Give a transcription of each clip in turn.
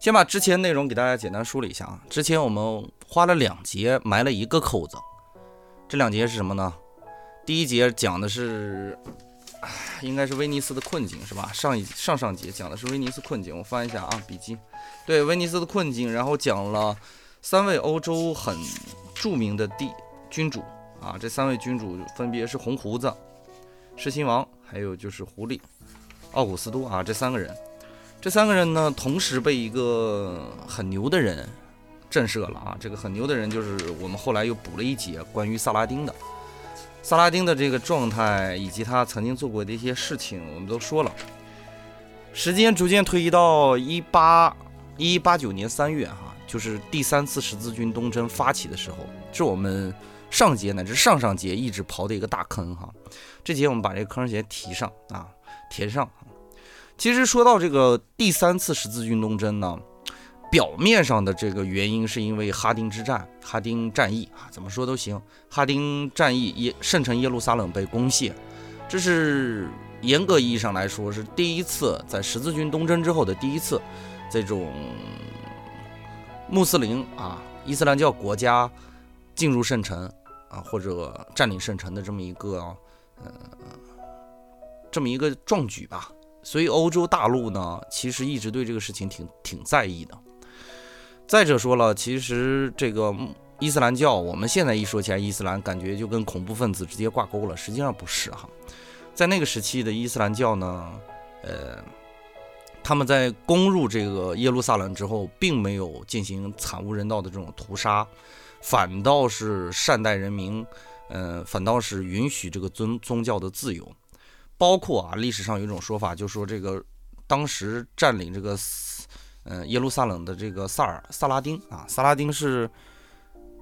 先把之前内容给大家简单梳理一下啊。之前我们花了两节埋了一个扣子，这两节是什么呢？第一节讲的是，应该是威尼斯的困境是吧？上一上上节讲的是威尼斯困境，我翻一下啊，笔记。对，威尼斯的困境，然后讲了三位欧洲很著名的帝君主啊，这三位君主分别是红胡子、狮心王，还有就是狐狸奥古斯都啊，这三个人。这三个人呢，同时被一个很牛的人震慑了啊！这个很牛的人就是我们后来又补了一节关于萨拉丁的，萨拉丁的这个状态以及他曾经做过的一些事情，我们都说了。时间逐渐推移到一八一八九年三月，哈，就是第三次十字军东征发起的时候，是我们上节乃至上上节一直刨的一个大坑，哈。这节我们把这个坑先提上啊，填上。其实说到这个第三次十字军东征呢，表面上的这个原因是因为哈丁之战、哈丁战役啊，怎么说都行。哈丁战役耶圣城耶路撒冷被攻陷，这是严格意义上来说是第一次在十字军东征之后的第一次，这种穆斯林啊伊斯兰教国家进入圣城啊或者占领圣城的这么一个呃这么一个壮举吧。所以欧洲大陆呢，其实一直对这个事情挺挺在意的。再者说了，其实这个伊斯兰教，我们现在一说起来伊斯兰，感觉就跟恐怖分子直接挂钩了。实际上不是哈，在那个时期的伊斯兰教呢，呃，他们在攻入这个耶路撒冷之后，并没有进行惨无人道的这种屠杀，反倒是善待人民，呃，反倒是允许这个宗宗教的自由。包括啊，历史上有一种说法，就说这个当时占领这个嗯耶路撒冷的这个萨尔萨拉丁啊，萨拉丁是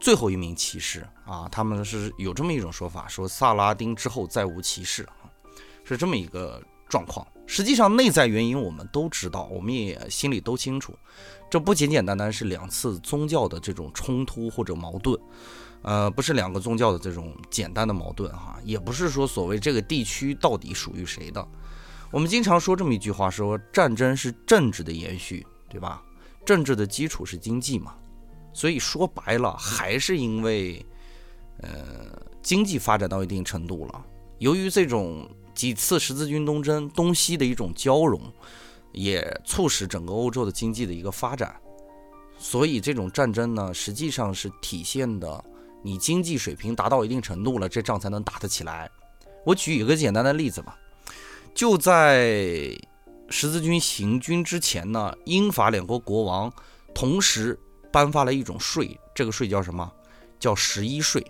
最后一名骑士啊，他们是有这么一种说法，说萨拉丁之后再无骑士啊，是这么一个状况。实际上内在原因我们都知道，我们也心里都清楚，这不简简单单是两次宗教的这种冲突或者矛盾。呃，不是两个宗教的这种简单的矛盾哈，也不是说所谓这个地区到底属于谁的。我们经常说这么一句话，说战争是政治的延续，对吧？政治的基础是经济嘛，所以说白了还是因为，呃，经济发展到一定程度了。由于这种几次十字军东征，东西的一种交融，也促使整个欧洲的经济的一个发展。所以这种战争呢，实际上是体现的。你经济水平达到一定程度了，这仗才能打得起来。我举一个简单的例子吧，就在十字军行军之前呢，英法两国国王同时颁发了一种税，这个税叫什么？叫十一税。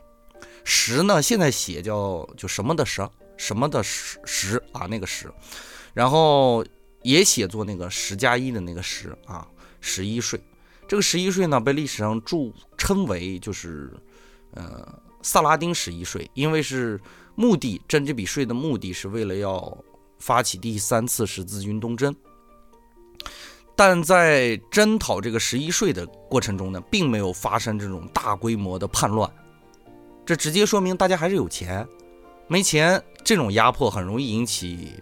十呢，现在写叫就什么的十，什么的十十啊，那个十，然后也写作那个十加一的那个十啊，十一税。这个十一税呢，被历史上著称为就是。呃，萨拉丁十一税，因为是目的征这笔税的目的是为了要发起第三次十字军东征，但在征讨这个十一税的过程中呢，并没有发生这种大规模的叛乱，这直接说明大家还是有钱，没钱这种压迫很容易引起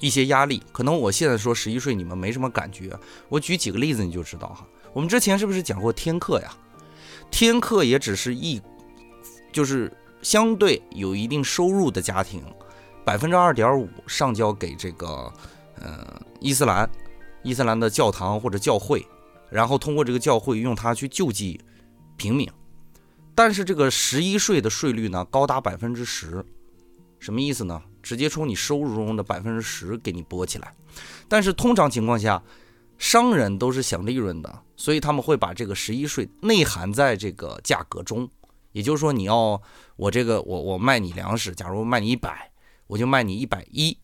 一些压力。可能我现在说十一税你们没什么感觉，我举几个例子你就知道哈。我们之前是不是讲过天课呀？天课也只是一，就是相对有一定收入的家庭，百分之二点五上交给这个，呃，伊斯兰，伊斯兰的教堂或者教会，然后通过这个教会用它去救济平民。但是这个十一税的税率呢，高达百分之十，什么意思呢？直接从你收入中的百分之十给你拨起来。但是通常情况下，商人都是想利润的，所以他们会把这个十一税内含在这个价格中。也就是说，你要我这个我我卖你粮食，假如卖你一百，我就卖你一百一，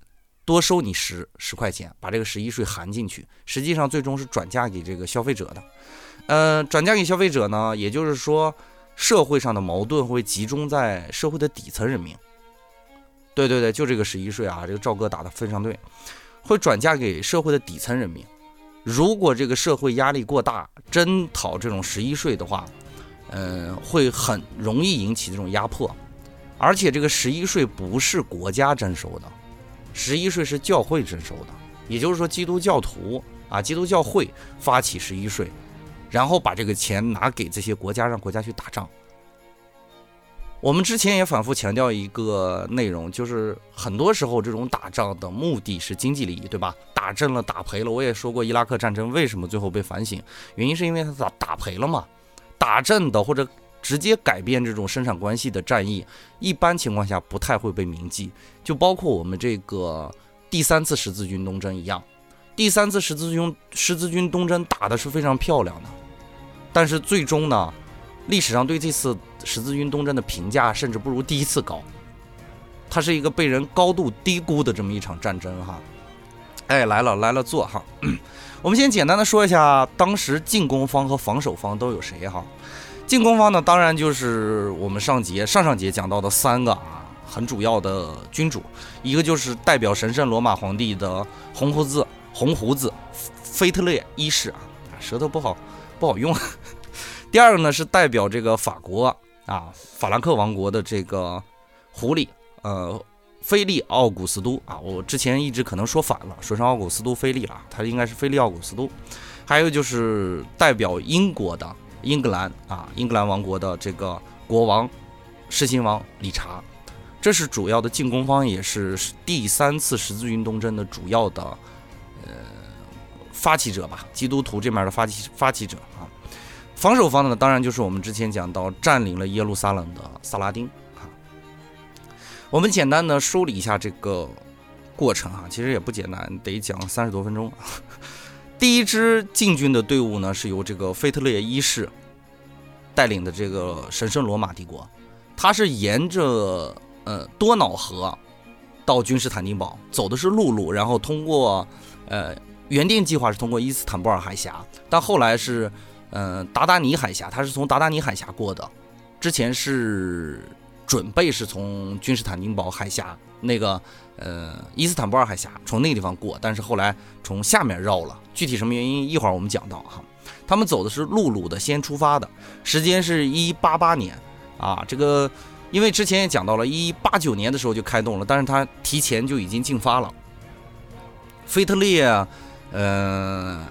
多收你十十块钱，把这个十一税含进去。实际上最终是转嫁给这个消费者的。呃，转嫁给消费者呢，也就是说社会上的矛盾会集中在社会的底层人民。对对对，就这个十一税啊，这个赵哥打的非常对，会转嫁给社会的底层人民。如果这个社会压力过大，征讨这种十一税的话，嗯，会很容易引起这种压迫。而且这个十一税不是国家征收的，十一税是教会征收的。也就是说，基督教徒啊，基督教会发起十一税，然后把这个钱拿给这些国家，让国家去打仗。我们之前也反复强调一个内容，就是很多时候这种打仗的目的是经济利益，对吧？打正了，打赔了。我也说过伊拉克战争为什么最后被反省，原因是因为他打打赔了嘛。打正的或者直接改变这种生产关系的战役，一般情况下不太会被铭记。就包括我们这个第三次十字军东征一样，第三次十字军十字军东征打的是非常漂亮的，但是最终呢？历史上对这次十字军东征的评价甚至不如第一次高，它是一个被人高度低估的这么一场战争哈。哎，来了来了，坐哈。我们先简单的说一下当时进攻方和防守方都有谁哈。进攻方呢，当然就是我们上节上上节讲到的三个啊，很主要的君主，一个就是代表神圣罗马皇帝的红胡子红胡子腓特烈一世啊，舌头不好不好用。第二个呢是代表这个法国啊，法兰克王国的这个狐狸，呃，菲利奥古斯都啊，我之前一直可能说反了，说成奥古斯都菲利了，他应该是菲利奥古斯都。还有就是代表英国的英格兰啊，英格兰王国的这个国王世亲王理查，这是主要的进攻方，也是第三次十字军东征的主要的呃发起者吧，基督徒这面的发起发起者啊。防守方呢，当然就是我们之前讲到占领了耶路撒冷的萨拉丁。我们简单的梳理一下这个过程哈，其实也不简单，得讲三十多分钟。第一支进军的队伍呢，是由这个腓特烈一世带领的这个神圣罗马帝国，他是沿着呃多瑙河到君士坦丁堡，走的是陆路，然后通过呃原定计划是通过伊斯坦布尔海峡，但后来是。嗯，达达尼海峡，他是从达达尼海峡过的，之前是准备是从君士坦丁堡海峡那个呃伊斯坦布尔海峡从那个地方过，但是后来从下面绕了，具体什么原因一会儿我们讲到哈。他们走的是陆路的，先出发的时间是一八八年啊，这个因为之前也讲到了，一八九年的时候就开动了，但是他提前就已经进发了。腓特烈，呃。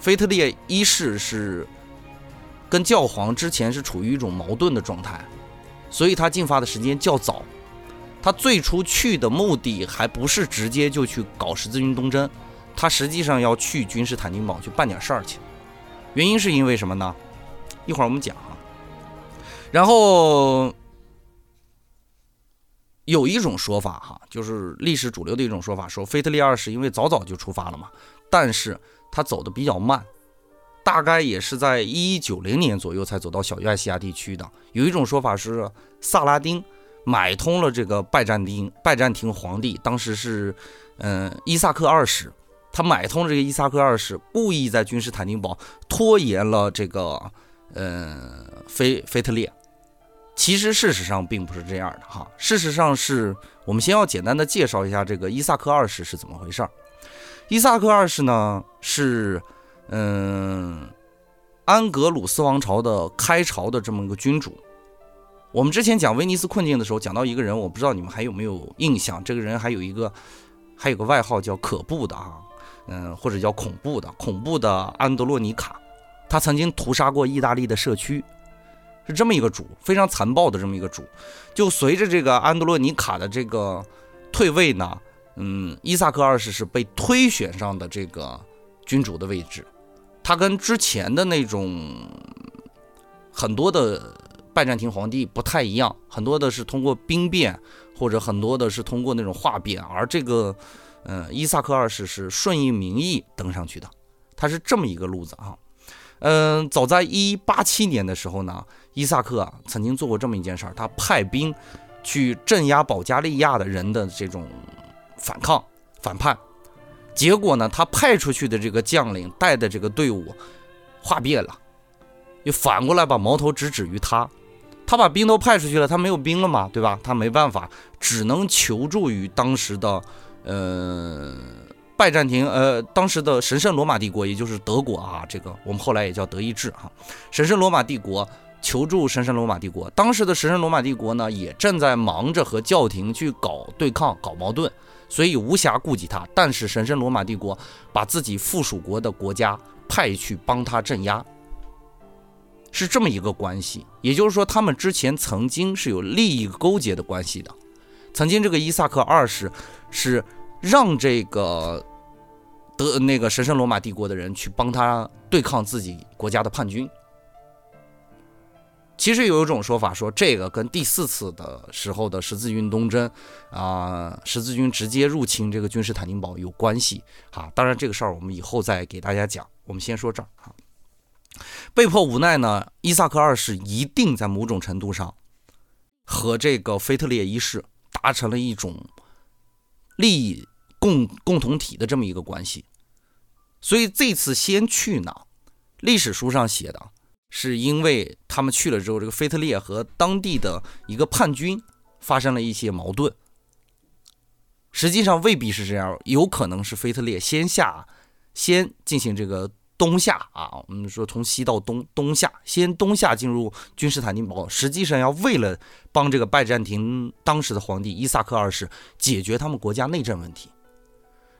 腓特烈一世是跟教皇之前是处于一种矛盾的状态，所以他进发的时间较早。他最初去的目的还不是直接就去搞十字军东征，他实际上要去君士坦丁堡去办点事儿去。原因是因为什么呢？一会儿我们讲啊。然后有一种说法哈，就是历史主流的一种说法，说腓特烈二世因为早早就出发了嘛，但是。他走的比较慢，大概也是在一九零年左右才走到小亚细亚地区的。有一种说法是，萨拉丁买通了这个拜占庭拜占庭皇帝，当时是，嗯，伊萨克二世，他买通这个伊萨克二世，故意在君士坦丁堡拖延了这个，嗯，菲菲特烈。其实事实上并不是这样的哈，事实上是我们先要简单的介绍一下这个伊萨克二世是怎么回事儿。伊萨克二世呢是，嗯，安格鲁斯王朝的开朝的这么一个君主。我们之前讲威尼斯困境的时候，讲到一个人，我不知道你们还有没有印象？这个人还有一个，还有个外号叫可怖的啊，嗯，或者叫恐怖的，恐怖的安德洛尼卡。他曾经屠杀过意大利的社区，是这么一个主，非常残暴的这么一个主。就随着这个安德洛尼卡的这个退位呢。嗯，伊萨克二世是被推选上的这个君主的位置，他跟之前的那种很多的拜占庭皇帝不太一样，很多的是通过兵变，或者很多的是通过那种化变，而这个，嗯，伊萨克二世是顺应民意登上去的，他是这么一个路子啊。嗯，早在一八七年的时候呢，伊萨克啊曾经做过这么一件事儿，他派兵去镇压保加利亚的人的这种。反抗反叛，结果呢？他派出去的这个将领带的这个队伍化变了，又反过来把矛头直指于他。他把兵都派出去了，他没有兵了嘛，对吧？他没办法，只能求助于当时的呃拜占庭呃当时的神圣罗马帝国，也就是德国啊。这个我们后来也叫德意志哈。神圣罗马帝国求助神圣罗马帝国，当时的神圣罗马帝国呢，也正在忙着和教廷去搞对抗、搞矛盾。所以无暇顾及他。但是神圣罗马帝国把自己附属国的国家派去帮他镇压，是这么一个关系。也就是说，他们之前曾经是有利益勾结的关系的。曾经这个伊萨克二世是让这个德那个神圣罗马帝国的人去帮他对抗自己国家的叛军。其实有一种说法说，这个跟第四次的时候的十字军东征，啊，十字军直接入侵这个君士坦丁堡有关系。哈，当然这个事儿我们以后再给大家讲。我们先说这儿哈。被迫无奈呢，伊萨克二世一定在某种程度上和这个腓特烈一世达成了一种利益共共同体的这么一个关系。所以这次先去呢，历史书上写的。是因为他们去了之后，这个腓特烈和当地的一个叛军发生了一些矛盾。实际上未必是这样，有可能是腓特烈先下，先进行这个东下啊。我们说从西到东，东下，先东下进入君士坦丁堡，实际上要为了帮这个拜占庭当时的皇帝伊萨克二世解决他们国家内政问题。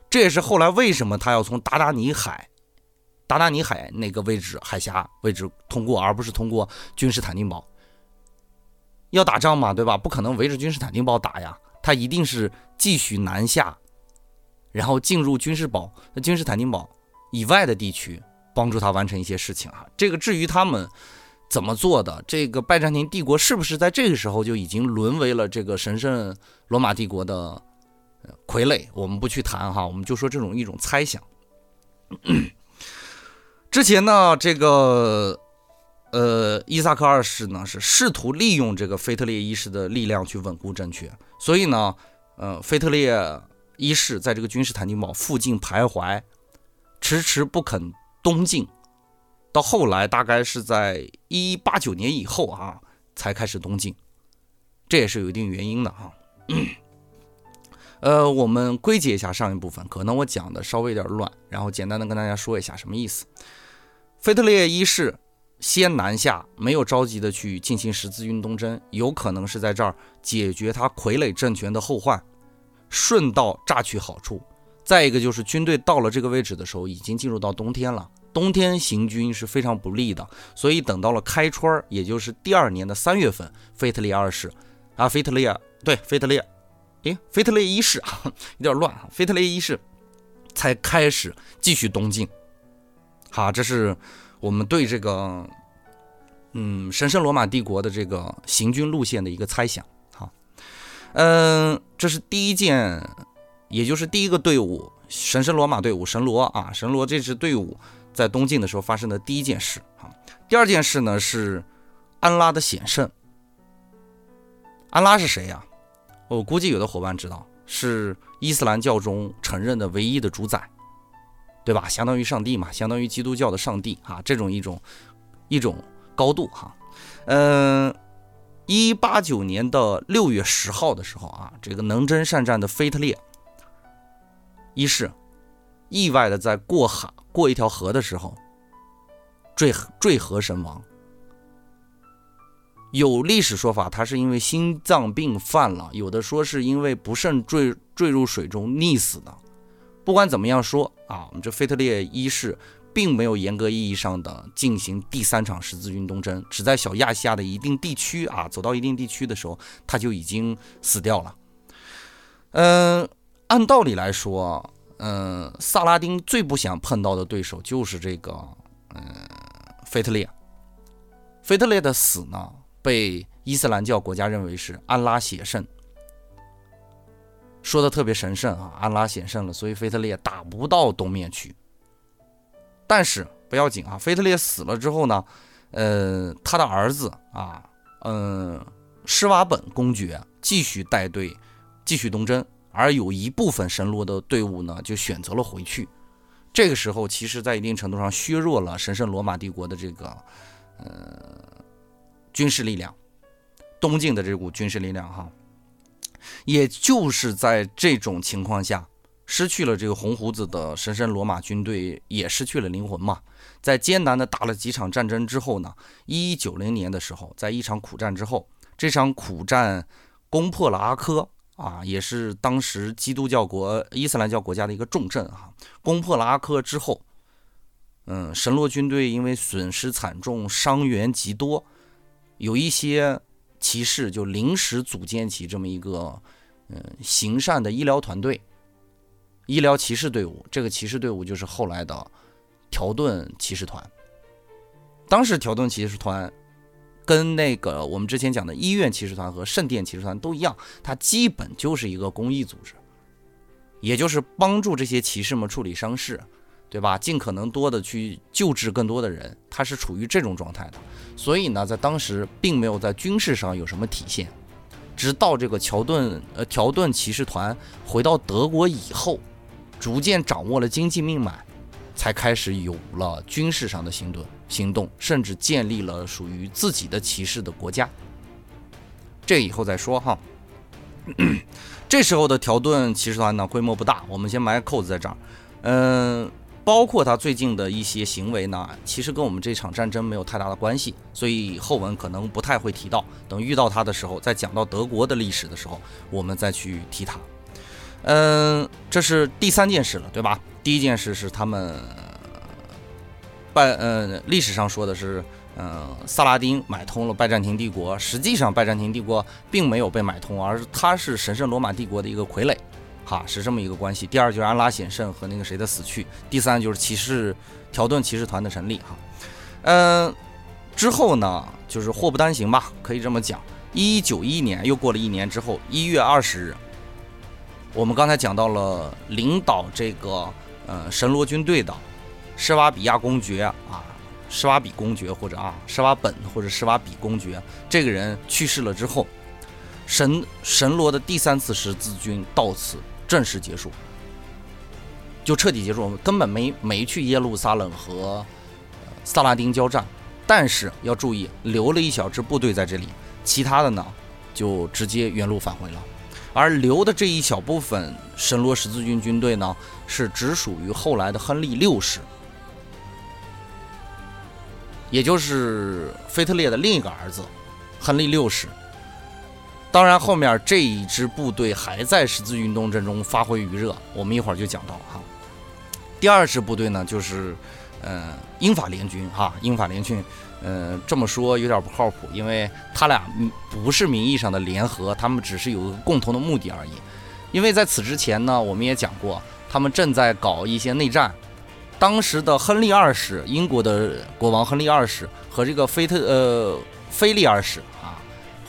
这也是后来为什么他要从达达尼海。达达尼海那个位置，海峡位置通过，而不是通过君士坦丁堡。要打仗嘛，对吧？不可能围着君士坦丁堡打呀，他一定是继续南下，然后进入君士堡、君士坦丁堡以外的地区，帮助他完成一些事情啊。这个至于他们怎么做的，这个拜占庭帝国是不是在这个时候就已经沦为了这个神圣罗马帝国的傀儡？我们不去谈哈，我们就说这种一种猜想。之前呢，这个呃，伊萨克二世呢是试图利用这个腓特烈一世的力量去稳固政权，所以呢，呃，腓特烈一世在这个君士坦丁堡附近徘徊，迟迟不肯东进，到后来大概是在一八九年以后啊，才开始东进，这也是有一定原因的哈。呃，我们归结一下上一部分，可能我讲的稍微有点乱，然后简单的跟大家说一下什么意思。腓特烈一世先南下，没有着急的去进行十字军东征，有可能是在这儿解决他傀儡政权的后患，顺道榨取好处。再一个就是军队到了这个位置的时候，已经进入到冬天了，冬天行军是非常不利的，所以等到了开春儿，也就是第二年的三月份，腓特烈二世啊，腓特烈对腓特烈。哎，腓特烈一世啊，有点乱啊。腓特烈一世才开始继续东进。好，这是我们对这个嗯神圣罗马帝国的这个行军路线的一个猜想。好，嗯，这是第一件，也就是第一个队伍——神圣罗马队伍神罗啊，神罗这支队伍在东进的时候发生的第一件事。啊，第二件事呢是安拉的显圣。安拉是谁呀？我估计有的伙伴知道，是伊斯兰教中承认的唯一的主宰，对吧？相当于上帝嘛，相当于基督教的上帝啊，这种一种一种高度哈。嗯，一八九年的六月十号的时候啊，这个能征善战的腓特烈一世意外的在过海过一条河的时候坠坠河身亡。有历史说法，他是因为心脏病犯了；有的说是因为不慎坠坠入水中溺死的。不管怎么样说啊，我们这腓特烈一世并没有严格意义上的进行第三场十字军东征，只在小亚细亚的一定地区啊，走到一定地区的时候，他就已经死掉了。嗯，按道理来说，嗯，萨拉丁最不想碰到的对手就是这个，嗯，腓特烈。腓特烈的死呢？被伊斯兰教国家认为是安拉写圣，说的特别神圣啊，安拉显圣了，所以腓特烈打不到东面去。但是不要紧啊，腓特烈死了之后呢，呃，他的儿子啊，嗯，施瓦本公爵继续带队继续东征，而有一部分神罗的队伍呢，就选择了回去。这个时候，其实在一定程度上削弱了神圣罗马帝国的这个，呃。军事力量，东晋的这股军事力量，哈，也就是在这种情况下，失去了这个红胡子的神圣罗马军队，也失去了灵魂嘛。在艰难的打了几场战争之后呢，一一九零年的时候，在一场苦战之后，这场苦战攻破了阿科啊，也是当时基督教国伊斯兰教国家的一个重镇啊。攻破了阿科之后，嗯，神罗军队因为损失惨重，伤员极多，有一些骑士就临时组建起这么一个嗯行善的医疗团队，医疗骑士队伍。这个骑士队伍就是后来的条顿骑士团。当时条顿骑士团。跟那个我们之前讲的医院骑士团和圣殿骑士团都一样，它基本就是一个公益组织，也就是帮助这些骑士们处理伤势，对吧？尽可能多的去救治更多的人，他是处于这种状态的。所以呢，在当时并没有在军事上有什么体现，直到这个乔顿呃条顿骑士团回到德国以后，逐渐掌握了经济命脉。才开始有了军事上的行动，行动甚至建立了属于自己的骑士的国家。这以后再说哈。这时候的条顿骑士团呢，规模不大，我们先埋个扣子在这儿。嗯，包括他最近的一些行为呢，其实跟我们这场战争没有太大的关系，所以后文可能不太会提到。等遇到他的时候，在讲到德国的历史的时候，我们再去提他。嗯，这是第三件事了，对吧？第一件事是他们拜，呃，历史上说的是，嗯，萨拉丁买通了拜占庭帝国。实际上，拜占庭帝国并没有被买通，而是他是神圣罗马帝国的一个傀儡，哈，是这么一个关系。第二就是安拉显圣和那个谁的死去。第三就是骑士条顿骑士团的成立，哈，嗯，之后呢，就是祸不单行吧，可以这么讲。一九一年又过了一年之后，一月二十日。我们刚才讲到了领导这个呃神罗军队的施瓦比亚公爵啊，施瓦比公爵或者啊施瓦本或者施瓦比公爵，这个人去世了之后，神神罗的第三次十字军到此正式结束，就彻底结束，我们根本没没去耶路撒冷和萨拉丁交战，但是要注意留了一小支部队在这里，其他的呢就直接原路返回了。而留的这一小部分神罗十字军军队呢，是只属于后来的亨利六世，也就是腓特烈的另一个儿子，亨利六世。当然，后面这一支部队还在十字运动阵中发挥余热，我们一会儿就讲到哈。第二支部队呢，就是呃英法联军哈，英法联军。嗯，这么说有点不靠谱，因为他俩不是名义上的联合，他们只是有个共同的目的而已。因为在此之前呢，我们也讲过，他们正在搞一些内战。当时的亨利二世，英国的国王亨利二世和这个菲特呃菲利二世，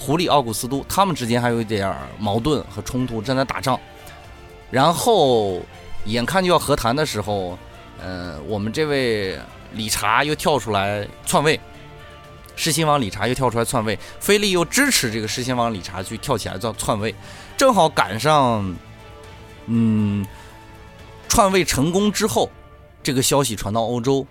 狐狸奥古斯都，他们之间还有一点矛盾和冲突，正在打仗。然后眼看就要和谈的时候，呃，我们这位理查又跳出来篡位。狮心王理查又跳出来篡位，菲利又支持这个狮心王理查去跳起来造篡位，正好赶上，嗯，篡位成功之后，这个消息传到欧洲，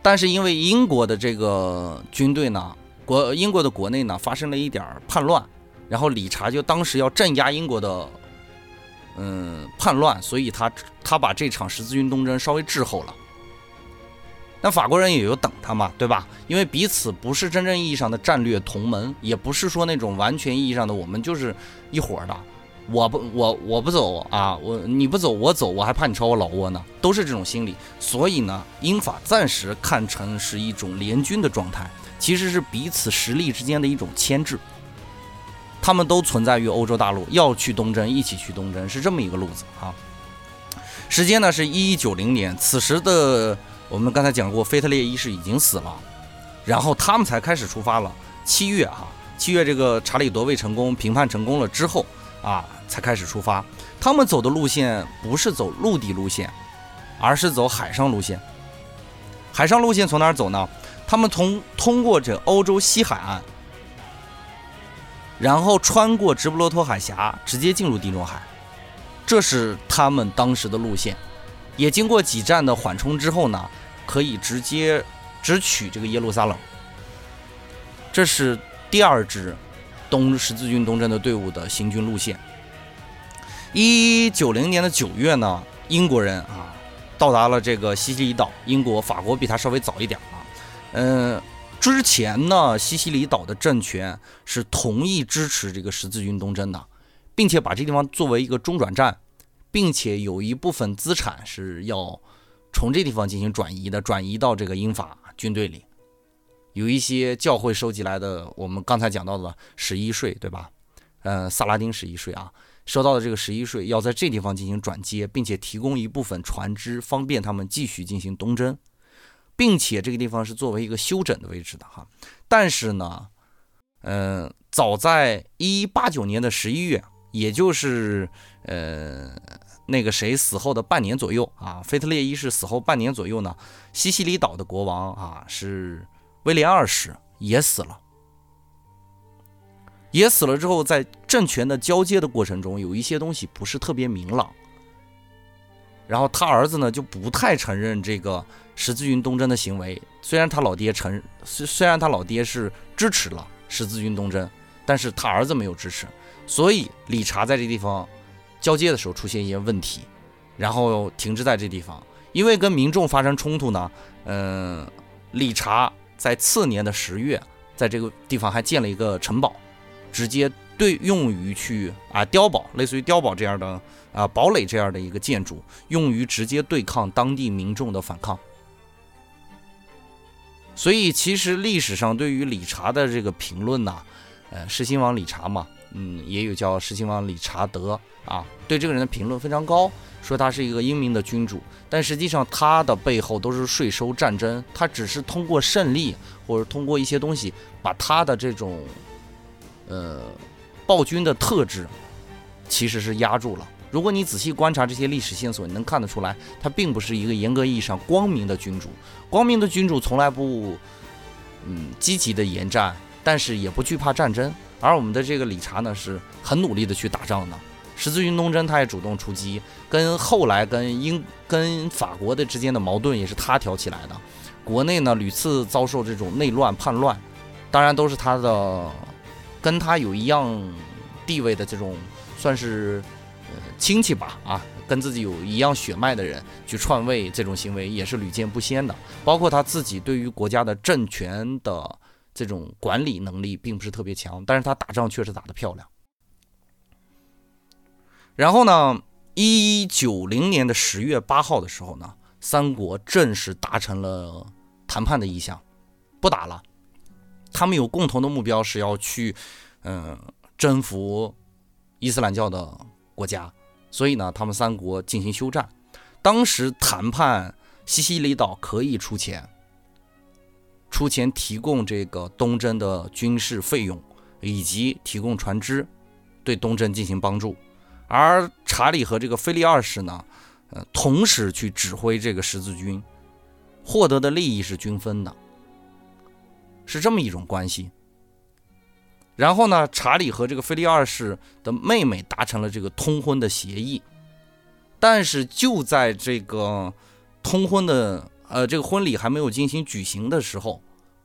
但是因为英国的这个军队呢，国英国的国内呢发生了一点叛乱，然后理查就当时要镇压英国的，嗯，叛乱，所以他他把这场十字军东征稍微滞后了。那法国人也有等他嘛，对吧？因为彼此不是真正意义上的战略同盟，也不是说那种完全意义上的我们就是一伙的。我不，我我不走啊，我你不走，我走，我还怕你抄我老窝呢，都是这种心理。所以呢，英法暂时看成是一种联军的状态，其实是彼此实力之间的一种牵制。他们都存在于欧洲大陆，要去东征，一起去东征，是这么一个路子啊。时间呢是一一九零年，此时的。我们刚才讲过，腓特烈一世已经死了，然后他们才开始出发了。七月哈，七月这个查理夺位成功，评判成功了之后啊，才开始出发。他们走的路线不是走陆地路线，而是走海上路线。海上路线从哪儿走呢？他们从通过这欧洲西海岸，然后穿过直布罗陀海峡，直接进入地中海。这是他们当时的路线。也经过几站的缓冲之后呢，可以直接直取这个耶路撒冷。这是第二支东十字军东征的队伍的行军路线。一九零年的九月呢，英国人啊到达了这个西西里岛。英国、法国比他稍微早一点嗯，之前呢，西西里岛的政权是同意支持这个十字军东征的，并且把这地方作为一个中转站，并且有一部分资产是要从这地方进行转移的，转移到这个英法军队里。有一些教会收集来的，我们刚才讲到的十一税，对吧？嗯，萨拉丁十一税啊，收到的这个十一税要在这地方进行转接，并且提供一部分船只，方便他们继续进行东征，并且这个地方是作为一个休整的位置的哈。但是呢，嗯，早在一八九年的十一月，也就是呃那个谁死后的半年左右啊，腓特烈一世死后半年左右呢，西西里岛的国王啊是。威廉二世也死了，也死了之后，在政权的交接的过程中，有一些东西不是特别明朗。然后他儿子呢就不太承认这个十字军东征的行为，虽然他老爹承，虽虽然他老爹是支持了十字军东征，但是他儿子没有支持，所以理查在这地方交接的时候出现一些问题，然后停滞在这地方，因为跟民众发生冲突呢，嗯，理查。在次年的十月，在这个地方还建了一个城堡，直接对用于去啊碉堡，类似于碉堡这样的啊堡垒这样的一个建筑，用于直接对抗当地民众的反抗。所以，其实历史上对于理查的这个评论呢，呃，狮心王理查嘛，嗯，也有叫狮心王理查德啊，对这个人的评论非常高。说他是一个英明的君主，但实际上他的背后都是税收战争，他只是通过胜利或者通过一些东西，把他的这种，呃，暴君的特质，其实是压住了。如果你仔细观察这些历史线索，你能看得出来，他并不是一个严格意义上光明的君主。光明的君主从来不，嗯，积极的沿战，但是也不惧怕战争。而我们的这个理查呢，是很努力的去打仗的。十字军东征，他也主动出击，跟后来跟英跟法国的之间的矛盾也是他挑起来的。国内呢屡次遭受这种内乱叛乱，当然都是他的跟他有一样地位的这种算是亲戚吧啊，跟自己有一样血脉的人去篡位，这种行为也是屡见不鲜的。包括他自己对于国家的政权的这种管理能力并不是特别强，但是他打仗确实打得漂亮。然后呢？一九零年的十月八号的时候呢，三国正式达成了谈判的意向，不打了。他们有共同的目标是要去，嗯，征服伊斯兰教的国家，所以呢，他们三国进行休战。当时谈判，西西里岛可以出钱，出钱提供这个东征的军事费用，以及提供船只，对东征进行帮助。而查理和这个菲利二世呢，呃，同时去指挥这个十字军，获得的利益是均分的，是这么一种关系。然后呢，查理和这个菲利二世的妹妹达成了这个通婚的协议，但是就在这个通婚的呃这个婚礼还没有进行举行的时候，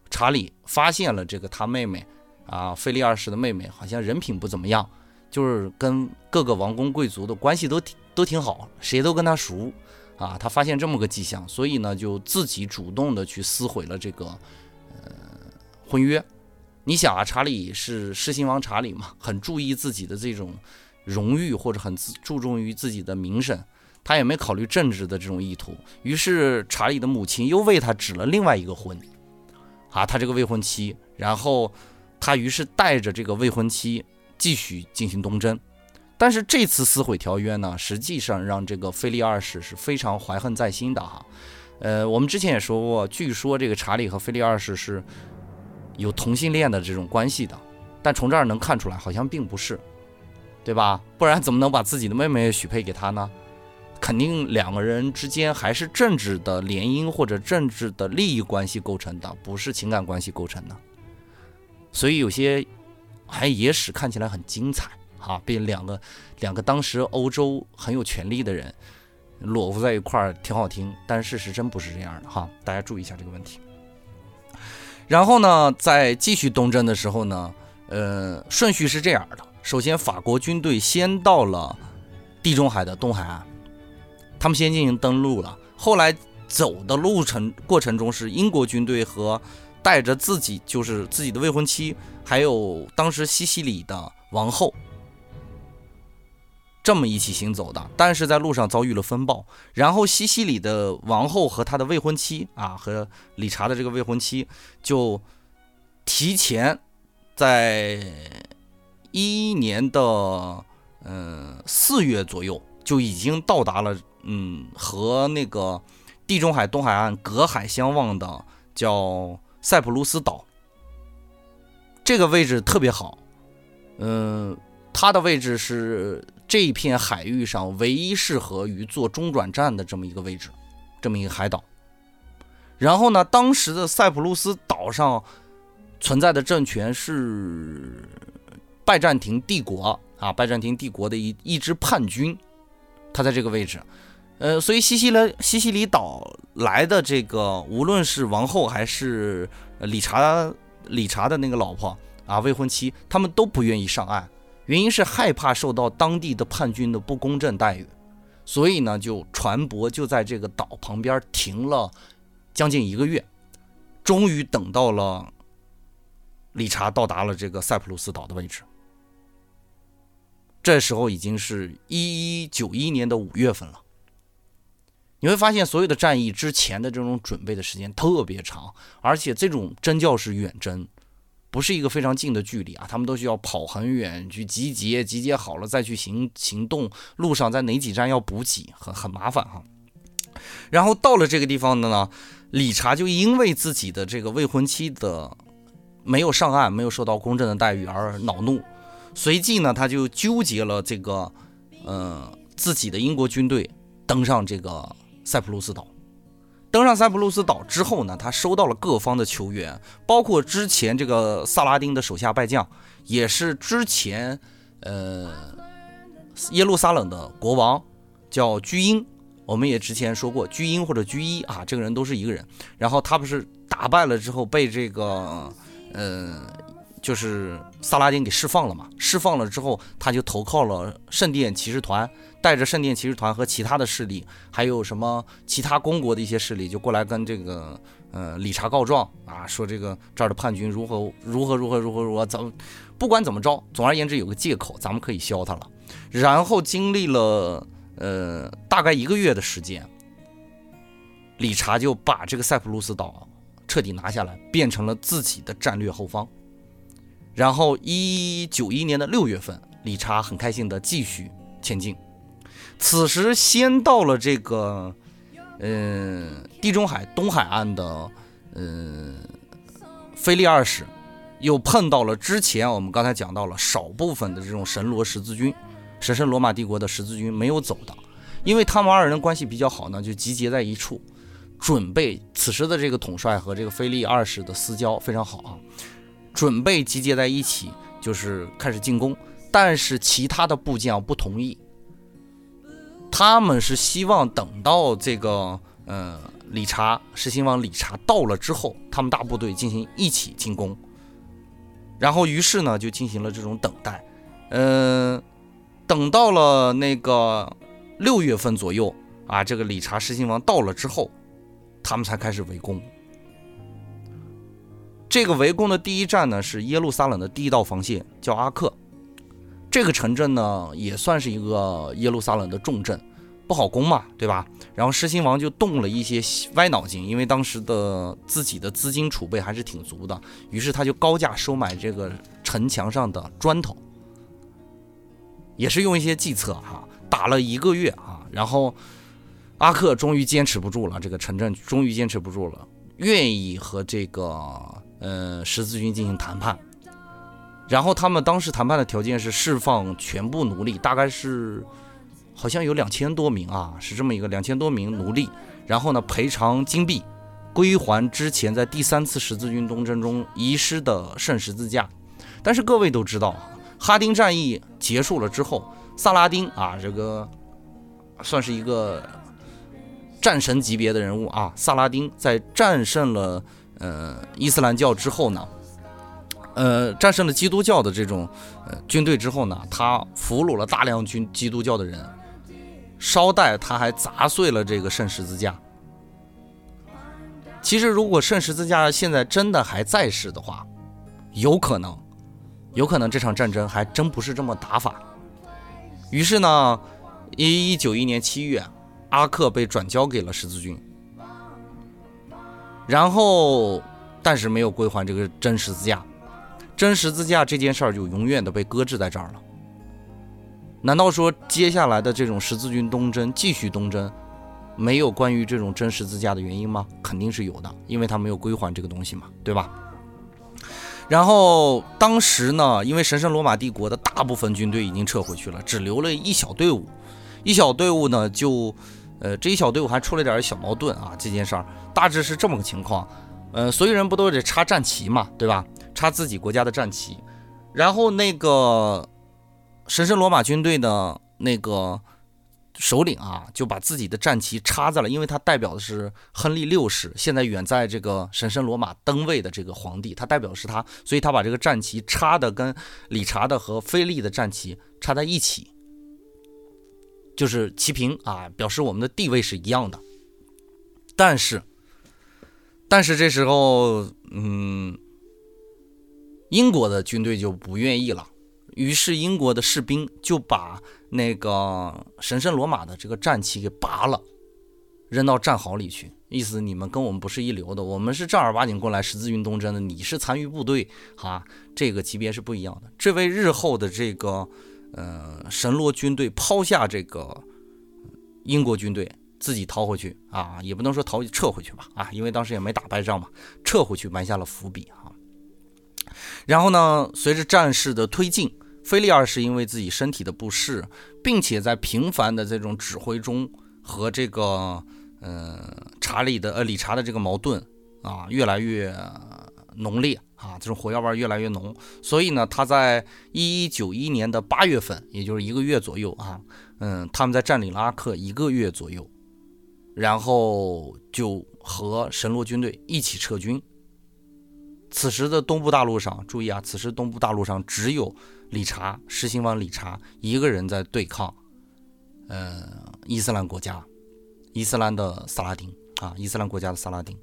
查理发现了这个他妹妹啊，菲利二世的妹妹好像人品不怎么样。就是跟各个王公贵族的关系都挺都挺好，谁都跟他熟，啊，他发现这么个迹象，所以呢，就自己主动的去撕毁了这个呃婚约。你想啊，查理是狮心王查理嘛，很注意自己的这种荣誉，或者很注重于自己的名声，他也没考虑政治的这种意图。于是查理的母亲又为他指了另外一个婚，啊，他这个未婚妻，然后他于是带着这个未婚妻。继续进行东征，但是这次撕毁条约呢，实际上让这个菲利二世是非常怀恨在心的哈。呃，我们之前也说过，据说这个查理和菲利二世是有同性恋的这种关系的，但从这儿能看出来，好像并不是，对吧？不然怎么能把自己的妹妹许配给他呢？肯定两个人之间还是政治的联姻或者政治的利益关系构成的，不是情感关系构成的。所以有些。还野史看起来很精彩哈，被两个两个当时欧洲很有权力的人裸露在一块儿，挺好听。但事实真不是这样的哈，大家注意一下这个问题。然后呢，在继续东征的时候呢，呃，顺序是这样的：首先，法国军队先到了地中海的东海岸，他们先进行登陆了。后来走的路程过程中，是英国军队和带着自己就是自己的未婚妻。还有当时西西里的王后，这么一起行走的，但是在路上遭遇了风暴，然后西西里的王后和他的未婚妻啊，和理查的这个未婚妻就提前在一一年的嗯四月左右就已经到达了嗯和那个地中海东海岸隔海相望的叫塞浦路斯岛，这个位置特别好，嗯，它的位置是。这一片海域上唯一适合于做中转站的这么一个位置，这么一个海岛。然后呢，当时的塞浦路斯岛上存在的政权是拜占庭帝国啊，拜占庭帝国的一一支叛军，他在这个位置。呃，所以西西里西西里岛来的这个，无论是王后还是理查理查的那个老婆啊，未婚妻，他们都不愿意上岸。原因是害怕受到当地的叛军的不公正待遇，所以呢，就船舶就在这个岛旁边停了将近一个月，终于等到了理查到达了这个塞浦路斯岛的位置。这时候已经是一一九一年的五月份了。你会发现，所有的战役之前的这种准备的时间特别长，而且这种征教是远征。不是一个非常近的距离啊，他们都需要跑很远去集结，集结好了再去行行动。路上在哪几站要补给，很很麻烦哈。然后到了这个地方的呢，理查就因为自己的这个未婚妻的没有上岸，没有受到公正的待遇而恼怒，随即呢，他就纠结了这个，呃，自己的英国军队登上这个塞浦路斯岛。登上塞浦路斯岛之后呢，他收到了各方的求援，包括之前这个萨拉丁的手下败将，也是之前呃耶路撒冷的国王，叫居英。我们也之前说过，居英或者居一啊，这个人都是一个人。然后他不是打败了之后被这个呃。就是萨拉丁给释放了嘛？释放了之后，他就投靠了圣殿骑士团，带着圣殿骑士团和其他的势力，还有什么其他公国的一些势力，就过来跟这个呃理查告状啊，说这个这儿的叛军如何如何如何如何如何，怎么不管怎么着，总而言之有个借口，咱们可以削他了。然后经历了呃大概一个月的时间，理查就把这个塞浦路斯岛彻底拿下来，变成了自己的战略后方。然后，一九一年的六月份，理查很开心的继续前进。此时，先到了这个，嗯，地中海东海岸的，嗯，菲利二世，又碰到了之前我们刚才讲到了少部分的这种神罗十字军，神圣罗马帝国的十字军没有走的，因为他们二人关系比较好呢，就集结在一处，准备。此时的这个统帅和这个菲利二世的私交非常好啊。准备集结在一起，就是开始进攻。但是其他的部将不同意，他们是希望等到这个，呃，理查是希望理查到了之后，他们大部队进行一起进攻。然后于是呢，就进行了这种等待。嗯，等到了那个六月份左右啊，这个理查狮心王到了之后，他们才开始围攻。这个围攻的第一站呢，是耶路撒冷的第一道防线，叫阿克。这个城镇呢，也算是一个耶路撒冷的重镇，不好攻嘛，对吧？然后狮心王就动了一些歪脑筋，因为当时的自己的资金储备还是挺足的，于是他就高价收买这个城墙上的砖头，也是用一些计策哈，打了一个月啊，然后阿克终于坚持不住了，这个城镇终于坚持不住了，愿意和这个。呃，十字军进行谈判，然后他们当时谈判的条件是释放全部奴隶，大概是好像有两千多名啊，是这么一个两千多名奴隶，然后呢赔偿金币，归还之前在第三次十字军东征中遗失的圣十字架。但是各位都知道啊，哈丁战役结束了之后，萨拉丁啊，这个算是一个战神级别的人物啊，萨拉丁在战胜了。呃，伊斯兰教之后呢，呃，战胜了基督教的这种呃军队之后呢，他俘虏了大量军基督教的人，捎带他还砸碎了这个圣十字架。其实，如果圣十字架现在真的还在世的话，有可能，有可能这场战争还真不是这么打法。于是呢，一一九一年七月，阿克被转交给了十字军，然后但是没有归还这个真十字架，真十字架这件事儿就永远的被搁置在这儿了。难道说接下来的这种十字军东征继续东征，没有关于这种真十字架的原因吗？肯定是有的，因为他没有归还这个东西嘛，对吧？然后当时呢，因为神圣罗马帝国的大部分军队已经撤回去了，只留了一小队伍，一小队伍呢就，呃，这一小队伍还出了点小矛盾啊。这件事儿大致是这么个情况，呃，所有人不都得插战旗嘛，对吧？插自己国家的战旗，然后那个。神圣罗马军队的那个首领啊，就把自己的战旗插在了，因为他代表的是亨利六世，现在远在这个神圣罗马登位的这个皇帝，他代表的是他，所以他把这个战旗插的跟理查的和菲利的战旗插在一起，就是齐平啊，表示我们的地位是一样的。但是，但是这时候，嗯，英国的军队就不愿意了。于是，英国的士兵就把那个神圣罗马的这个战旗给拔了，扔到战壕里去。意思你们跟我们不是一流的，我们是正儿八经过来十字军东征的，你是残余部队，哈，这个级别是不一样的。这为日后的这个呃神罗军队抛下这个英国军队，自己逃回去啊，也不能说逃撤回去吧，啊，因为当时也没打败仗嘛，撤回去埋下了伏笔啊。然后呢，随着战事的推进。菲利二世因为自己身体的不适，并且在频繁的这种指挥中和这个呃查理的呃理查的这个矛盾啊越来越浓烈啊，这种火药味越来越浓，所以呢，他在一一九一年的八月份，也就是一个月左右啊，嗯，他们在占领了阿克一个月左右，然后就和神罗军队一起撤军。此时的东部大陆上，注意啊，此时东部大陆上只有。理查，狮心王理查一个人在对抗，呃，伊斯兰国家，伊斯兰的萨拉丁啊，伊斯兰国家的萨拉丁。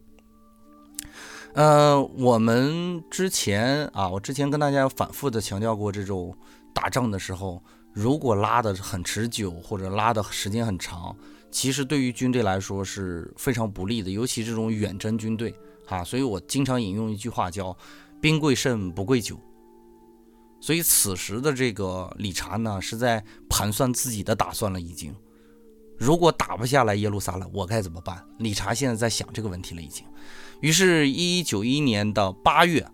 呃，我们之前啊，我之前跟大家反复的强调过，这种打仗的时候，如果拉的很持久或者拉的时间很长，其实对于军队来说是非常不利的，尤其这种远征军队啊。所以我经常引用一句话叫“兵贵胜不贵久”。所以此时的这个理查呢，是在盘算自己的打算了。已经，如果打不下来耶路撒冷，我该怎么办？理查现在在想这个问题了。已经，于是，一一九一年的八月，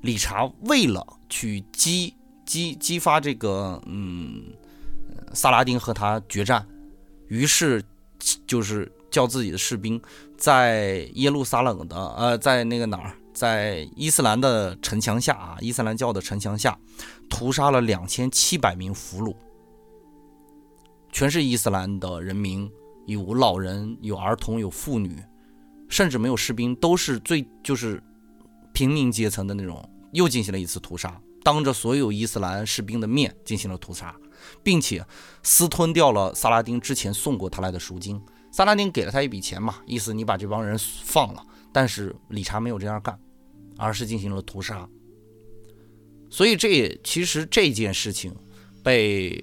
理查为了去激激激发这个嗯萨拉丁和他决战，于是就是叫自己的士兵在耶路撒冷的呃，在那个哪儿？在伊斯兰的城墙下啊，伊斯兰教的城墙下，屠杀了两千七百名俘虏，全是伊斯兰的人民，有老人，有儿童，有妇女，甚至没有士兵，都是最就是平民阶层的那种，又进行了一次屠杀，当着所有伊斯兰士兵的面进行了屠杀，并且私吞掉了萨拉丁之前送过他来的赎金。萨拉丁给了他一笔钱嘛，意思你把这帮人放了，但是理查没有这样干。而是进行了屠杀，所以这其实这件事情被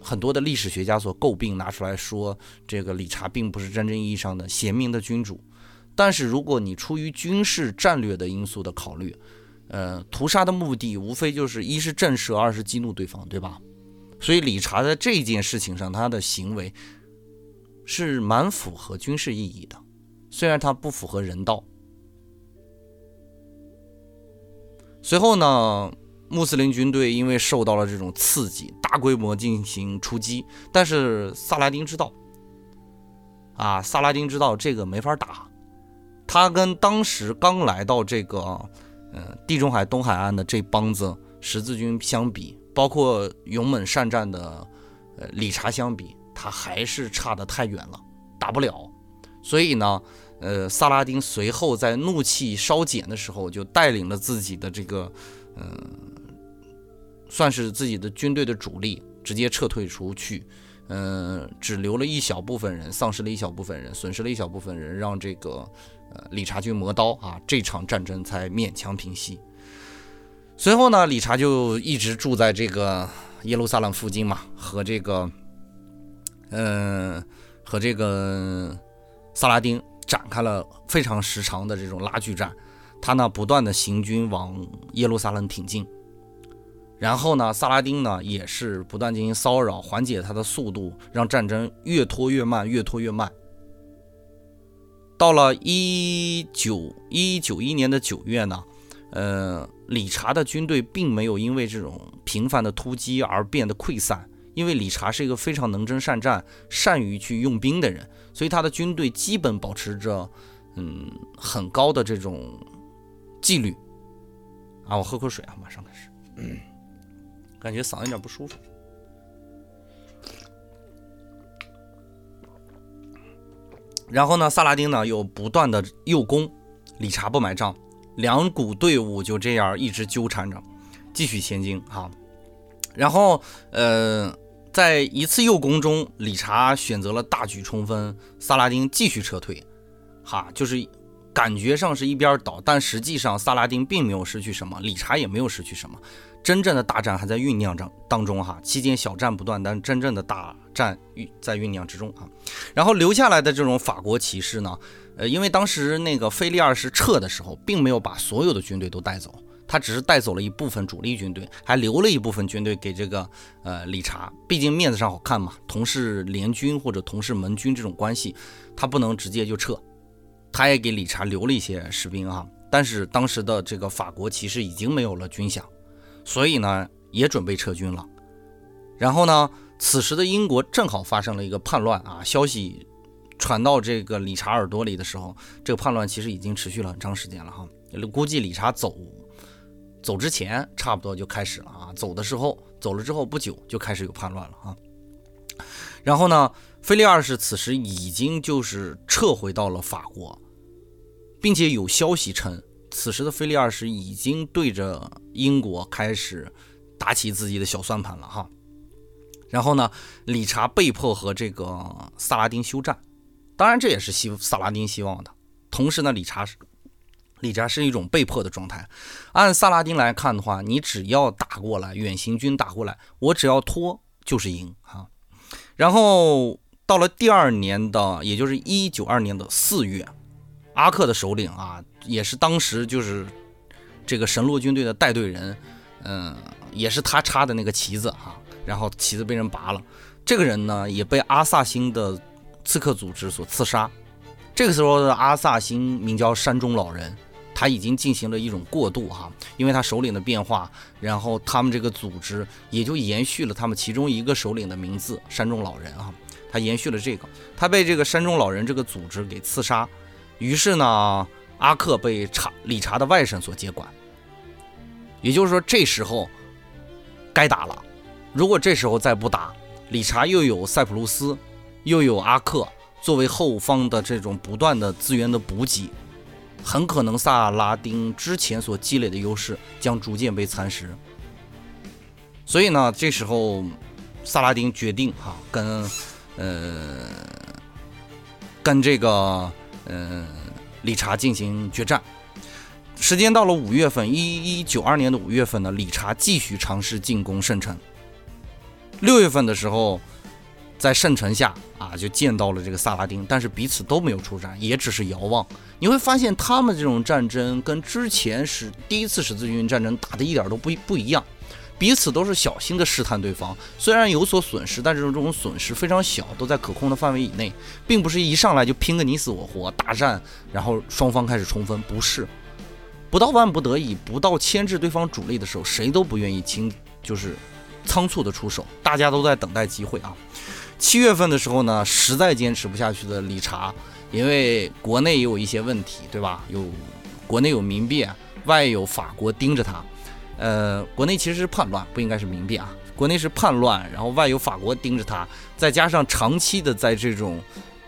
很多的历史学家所诟病，拿出来说这个理查并不是真正意义上的贤明的君主。但是如果你出于军事战略的因素的考虑，呃，屠杀的目的无非就是一是震慑，二是激怒对方，对吧？所以理查在这件事情上，他的行为是蛮符合军事意义的，虽然他不符合人道。随后呢，穆斯林军队因为受到了这种刺激，大规模进行出击。但是萨拉丁知道，啊，萨拉丁知道这个没法打。他跟当时刚来到这个，呃，地中海东海岸的这帮子十字军相比，包括勇猛善战的，呃，理查相比，他还是差得太远了，打不了。所以呢。呃，萨拉丁随后在怒气稍减的时候，就带领了自己的这个，嗯，算是自己的军队的主力，直接撤退出去，嗯，只留了一小部分人，丧失了一小部分人，损失了一小部分人，让这个呃理查军磨刀啊，这场战争才勉强平息。随后呢，理查就一直住在这个耶路撒冷附近嘛，和这个，嗯，和这个萨拉丁展开了非常时长的这种拉锯战。他呢，不断的行军往耶路撒冷挺进。然后呢，萨拉丁呢也是不断进行骚扰，缓解他的速度，让战争越拖越慢，越拖越慢。到了一九一九一年的九月呢，呃，理查的军队并没有因为这种频繁的突击而变得溃散，因为理查是一个非常能征善战、善于去用兵的人，所以他的军队基本保持着嗯很高的这种纪律。啊，我喝口水啊，马上开始。嗯，感觉嗓子有点不舒服。然后呢，萨拉丁呢又不断的诱攻，理查不买账，两股队伍就这样一直纠缠着，继续前进哈。然后呃，在一次诱攻中，理查选择了大举冲锋，萨拉丁继续撤退，哈，就是感觉上是一边倒，但实际上萨拉丁并没有失去什么，理查也没有失去什么。真正的大战还在酝酿中当中哈，期间小战不断，但真正的大战在酝酿之中啊。然后留下来的这种法国骑士呢，呃，因为当时那个菲利二世撤的时候，并没有把所有的军队都带走，他只是带走了一部分主力军队，还留了一部分军队给这个呃理查，毕竟面子上好看嘛，同是联军或者同是盟军这种关系，他不能直接就撤，他也给理查留了一些士兵啊。但是当时的这个法国其实已经没有了军饷。所以呢，也准备撤军了。然后呢，此时的英国正好发生了一个叛乱啊！消息传到这个理查耳朵里的时候，这个叛乱其实已经持续了很长时间了哈。估计理查走走之前，差不多就开始了啊。走的时候，走了之后不久就开始有叛乱了啊。然后呢，菲利二世此时已经就是撤回到了法国，并且有消息称。此时的菲利二世已经对着英国开始打起自己的小算盘了哈，然后呢，理查被迫和这个萨拉丁休战，当然这也是希萨拉丁希望的。同时呢，理查是理查是一种被迫的状态。按萨拉丁来看的话，你只要打过来，远行军打过来，我只要拖就是赢哈。然后到了第二年的，也就是一九二年的四月。阿克的首领啊，也是当时就是这个神洛军队的带队人，嗯，也是他插的那个旗子哈，然后旗子被人拔了。这个人呢，也被阿萨辛的刺客组织所刺杀。这个时候的阿萨辛名叫山中老人，他已经进行了一种过渡哈，因为他首领的变化，然后他们这个组织也就延续了他们其中一个首领的名字山中老人啊，他延续了这个，他被这个山中老人这个组织给刺杀。于是呢，阿克被查理查的外甥所接管。也就是说，这时候该打了。如果这时候再不打，理查又有塞浦路斯，又有阿克作为后方的这种不断的资源的补给，很可能萨拉丁之前所积累的优势将逐渐被蚕食。所以呢，这时候萨拉丁决定哈，跟呃跟这个。嗯，理查进行决战。时间到了五月份，一一九二年的五月份呢，理查继续尝试进攻圣城。六月份的时候，在圣城下啊，就见到了这个萨拉丁，但是彼此都没有出战，也只是遥望。你会发现，他们这种战争跟之前是第一次十字军战争打的一点都不不一样。彼此都是小心的试探对方，虽然有所损失，但是这种损失非常小，都在可控的范围以内，并不是一上来就拼个你死我活大战，然后双方开始冲锋，不是，不到万不得已，不到牵制对方主力的时候，谁都不愿意轻，就是仓促的出手，大家都在等待机会啊。七月份的时候呢，实在坚持不下去的理查，因为国内也有一些问题，对吧？有国内有民变，外有法国盯着他。呃，国内其实是叛乱，不应该是民变啊。国内是叛乱，然后外有法国盯着他，再加上长期的在这种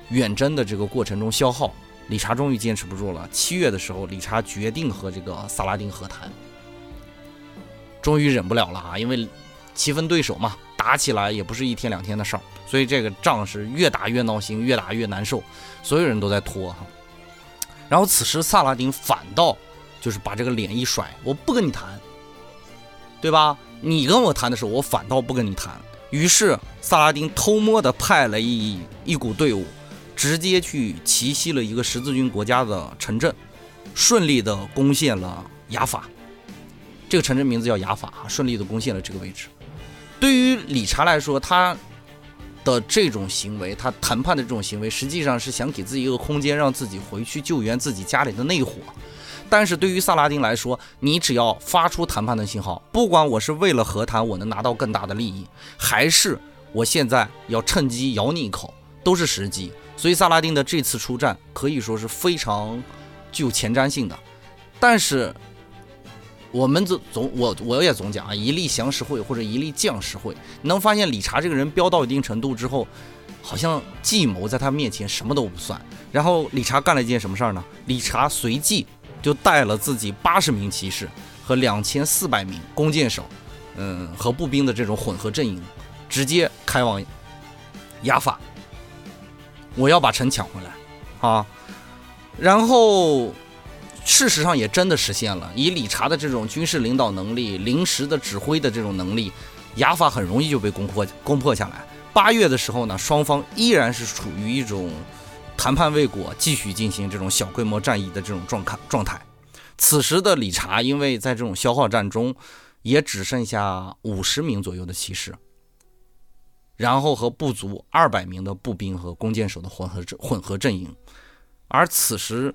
远征的这个过程中消耗，理查终于坚持不住了。七月的时候，理查决定和这个萨拉丁和谈，终于忍不了了啊！因为棋逢对手嘛，打起来也不是一天两天的事儿，所以这个仗是越打越闹心，越打越难受，所有人都在拖哈。然后此时萨拉丁反倒就是把这个脸一甩，我不跟你谈。对吧？你跟我谈的时候，我反倒不跟你谈。于是萨拉丁偷摸的派了一一股队伍，直接去奇袭了一个十字军国家的城镇，顺利的攻陷了雅法。这个城镇名字叫雅法，顺利的攻陷了这个位置。对于理查来说，他的这种行为，他谈判的这种行为，实际上是想给自己一个空间，让自己回去救援自己家里的内火。但是对于萨拉丁来说，你只要发出谈判的信号，不管我是为了和谈，我能拿到更大的利益，还是我现在要趁机咬你一口，都是时机。所以萨拉丁的这次出战可以说是非常具有前瞻性的。但是我们总总我我也总讲啊，一粒降十会或者一粒降十会，能发现理查这个人飙到一定程度之后，好像计谋在他面前什么都不算。然后理查干了一件什么事儿呢？理查随即。就带了自己八十名骑士和两千四百名弓箭手，嗯，和步兵的这种混合阵营，直接开往雅法。我要把城抢回来，啊！然后事实上也真的实现了。以理查的这种军事领导能力、临时的指挥的这种能力，雅法很容易就被攻破攻破下来。八月的时候呢，双方依然是处于一种。谈判未果，继续进行这种小规模战役的这种状态状态。此时的理查，因为在这种消耗战中，也只剩下五十名左右的骑士，然后和不足二百名的步兵和弓箭手的混合混合阵营。而此时，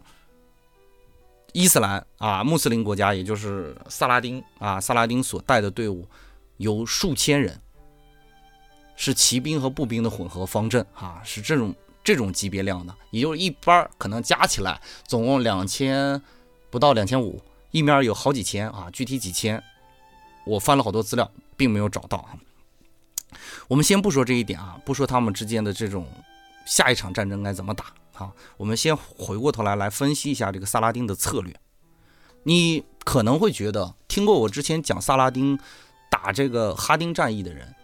伊斯兰啊，穆斯林国家，也就是萨拉丁啊，萨拉丁所带的队伍有数千人，是骑兵和步兵的混合方阵啊，是这种。这种级别量的，也就是一班可能加起来总共两千不到两千五，一面有好几千啊，具体几千，我翻了好多资料，并没有找到啊。我们先不说这一点啊，不说他们之间的这种下一场战争该怎么打啊，我们先回过头来来分析一下这个萨拉丁的策略。你可能会觉得，听过我之前讲萨拉丁打这个哈丁战役的人。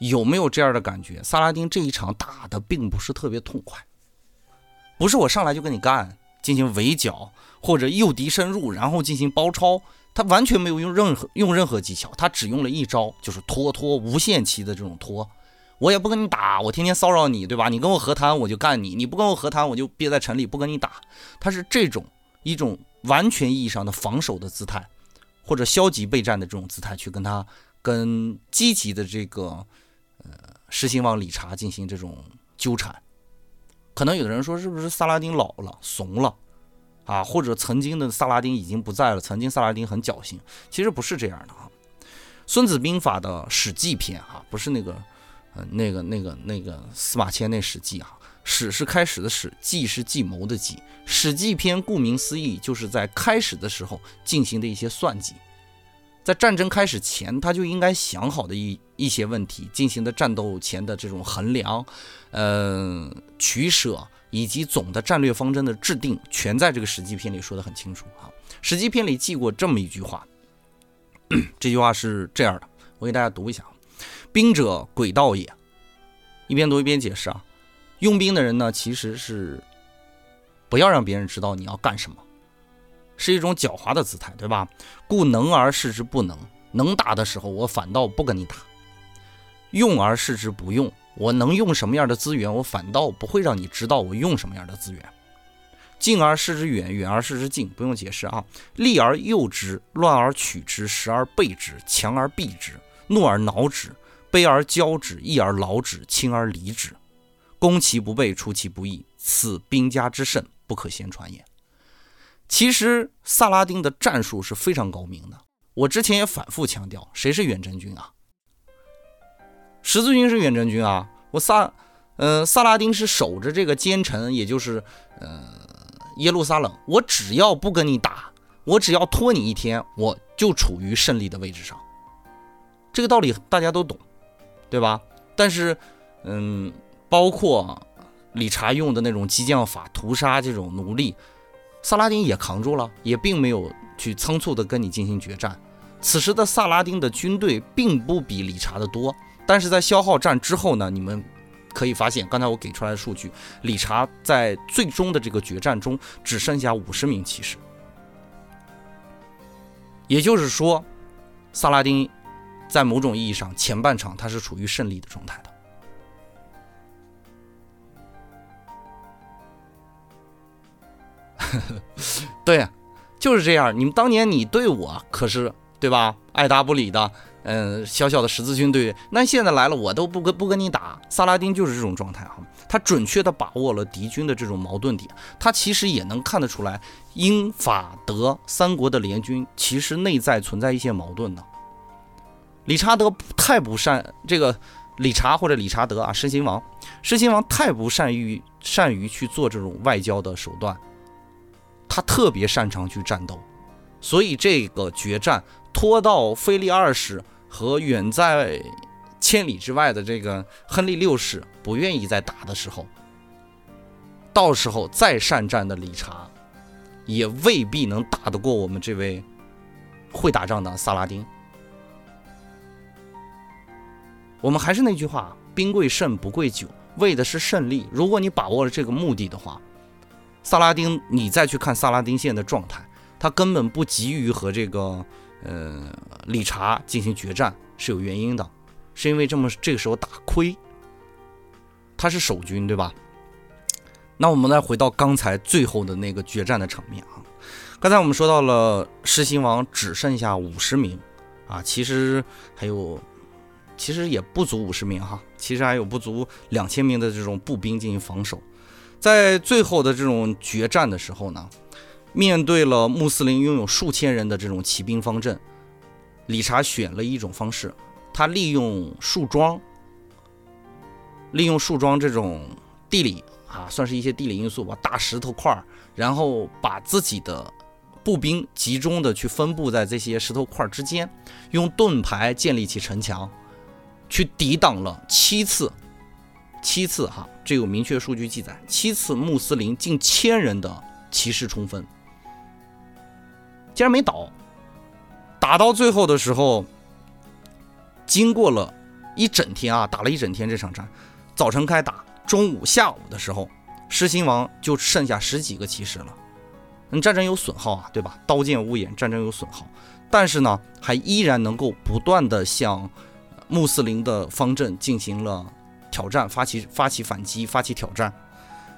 有没有这样的感觉？萨拉丁这一场打的并不是特别痛快，不是我上来就跟你干，进行围剿或者诱敌深入，然后进行包抄，他完全没有用任何用任何技巧，他只用了一招，就是拖拖无限期的这种拖。我也不跟你打，我天天骚扰你，对吧？你跟我和谈，我就干你；你不跟我和谈，我就憋在城里不跟你打。他是这种一种完全意义上的防守的姿态，或者消极备战的这种姿态去跟他跟积极的这个。实行往理查进行这种纠缠，可能有的人说是不是萨拉丁老了、怂了啊？或者曾经的萨拉丁已经不在了？曾经萨拉丁很侥幸，其实不是这样的啊。《孙子兵法》的《史记》篇啊，不是那个呃那个那个那个司马迁那《史记》啊，史是开始的史，计是计谋的计。《史记》篇顾名思义，就是在开始的时候进行的一些算计。在战争开始前，他就应该想好的一一些问题，进行的战斗前的这种衡量，嗯，取舍以及总的战略方针的制定，全在这个《史记》篇里说的很清楚啊。《史记》篇里记过这么一句话，这句话是这样的，我给大家读一下：兵者，诡道也。一边读一边解释啊。用兵的人呢，其实是不要让别人知道你要干什么。是一种狡猾的姿态，对吧？故能而示之不能，能打的时候我反倒不跟你打；用而示之不用，我能用什么样的资源，我反倒不会让你知道我用什么样的资源。近而视之远，远而视之近，不用解释啊。利而诱之，乱而取之，时而备之，强而避之，怒而恼之，悲而骄之，义而劳之，轻而离之。攻其不备，出其不意，此兵家之胜，不可先传也。其实萨拉丁的战术是非常高明的。我之前也反复强调，谁是远征军啊？十字军是远征军啊。我萨，呃，萨拉丁是守着这个坚城，也就是呃耶路撒冷。我只要不跟你打，我只要拖你一天，我就处于胜利的位置上。这个道理大家都懂，对吧？但是，嗯，包括理查用的那种激将法，屠杀这种奴隶。萨拉丁也扛住了，也并没有去仓促的跟你进行决战。此时的萨拉丁的军队并不比理查的多，但是在消耗战之后呢，你们可以发现，刚才我给出来的数据，理查在最终的这个决战中只剩下五十名骑士。也就是说，萨拉丁在某种意义上前半场他是处于胜利的状态的。对，就是这样。你们当年你对我可是对吧？爱答不理的，嗯，小小的十字军队。那现在来了，我都不跟不跟你打。萨拉丁就是这种状态哈，他准确的把握了敌军的这种矛盾点。他其实也能看得出来，英法德三国的联军其实内在存在一些矛盾的。理查德太不善这个理查或者理查德啊，狮心王，狮心王太不善于善于去做这种外交的手段。他特别擅长去战斗，所以这个决战拖到菲利二世和远在千里之外的这个亨利六世不愿意再打的时候，到时候再善战的理查，也未必能打得过我们这位会打仗的萨拉丁。我们还是那句话，兵贵胜不贵久，为的是胜利。如果你把握了这个目的的话。萨拉丁，你再去看萨拉丁现在的状态，他根本不急于和这个呃理查进行决战，是有原因的，是因为这么这个时候打亏，他是守军，对吧？那我们再回到刚才最后的那个决战的场面啊，刚才我们说到了狮心王只剩下五十名啊，其实还有，其实也不足五十名哈，其实还有不足两千名的这种步兵进行防守。在最后的这种决战的时候呢，面对了穆斯林拥有数千人的这种骑兵方阵，理查选了一种方式，他利用树桩，利用树桩这种地理啊，算是一些地理因素吧，大石头块儿，然后把自己的步兵集中的去分布在这些石头块之间，用盾牌建立起城墙，去抵挡了七次。七次哈，这有明确数据记载。七次穆斯林近千人的骑士冲锋，竟然没倒。打到最后的时候，经过了一整天啊，打了一整天这场战，早晨开打，中午、下午的时候，狮心王就剩下十几个骑士了。嗯，战争有损耗啊，对吧？刀剑无眼，战争有损耗，但是呢，还依然能够不断的向穆斯林的方阵进行了。挑战，发起发起反击，发起挑战，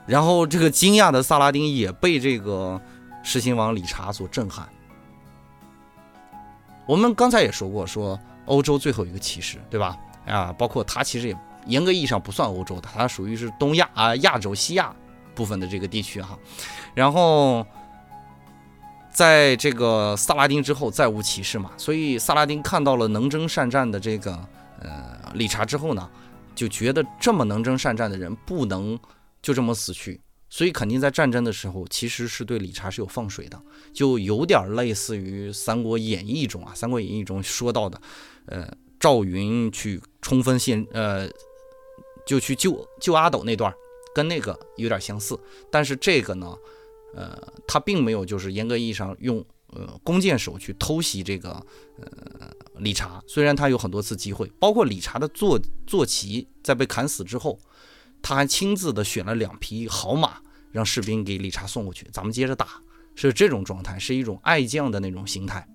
然后这个惊讶的萨拉丁也被这个狮心王理查所震撼。我们刚才也说过，说欧洲最后一个骑士，对吧？啊，包括他其实也严格意义上不算欧洲的，他属于是东亚啊亚洲西亚部分的这个地区哈。然后在这个萨拉丁之后再无骑士嘛，所以萨拉丁看到了能征善战的这个呃理查之后呢。就觉得这么能征善战的人不能就这么死去，所以肯定在战争的时候其实是对理查是有放水的，就有点类似于《三国演义》中啊，《三国演义》中说到的，呃，赵云去冲锋陷，呃，就去救救阿斗那段，跟那个有点相似，但是这个呢，呃，他并没有就是严格意义上用。呃，弓箭手去偷袭这个呃理查，虽然他有很多次机会，包括理查的坐坐骑在被砍死之后，他还亲自的选了两匹好马，让士兵给理查送过去，咱们接着打，是这种状态，是一种爱将的那种心态。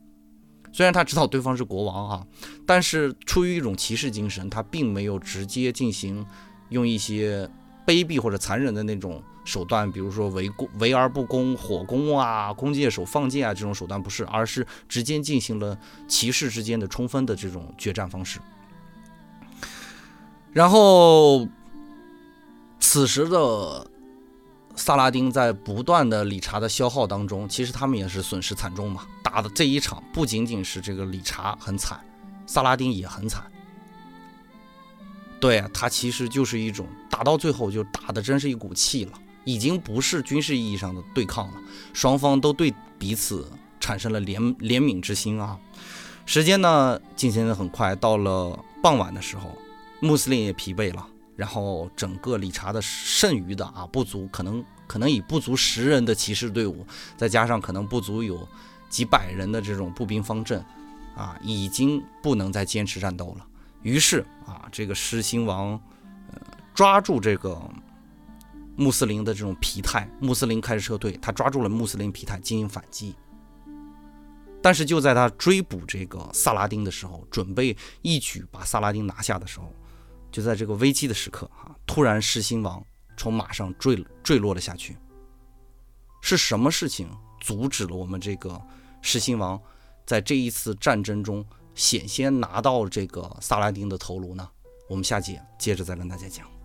虽然他知道对方是国王啊，但是出于一种骑士精神，他并没有直接进行用一些卑鄙或者残忍的那种。手段，比如说围攻、围而不攻、火攻啊、弓箭手放箭啊，这种手段不是，而是直接进行了骑士之间的冲锋的这种决战方式。然后，此时的萨拉丁在不断的理查的消耗当中，其实他们也是损失惨重嘛。打的这一场不仅仅是这个理查很惨，萨拉丁也很惨。对他其实就是一种打到最后就打的真是一股气了。已经不是军事意义上的对抗了，双方都对彼此产生了怜怜悯之心啊。时间呢进行的很快，到了傍晚的时候，穆斯林也疲惫了，然后整个理查的剩余的啊不足，可能可能以不足十人的骑士队伍，再加上可能不足有几百人的这种步兵方阵啊，已经不能再坚持战斗了。于是啊，这个狮心王呃抓住这个。穆斯林的这种疲态，穆斯林开始撤退，他抓住了穆斯林疲态进行反击。但是就在他追捕这个萨拉丁的时候，准备一举把萨拉丁拿下的时候，就在这个危机的时刻啊，突然狮心王从马上坠坠落了下去。是什么事情阻止了我们这个狮心王在这一次战争中险些拿到这个萨拉丁的头颅呢？我们下节接着再跟大家讲。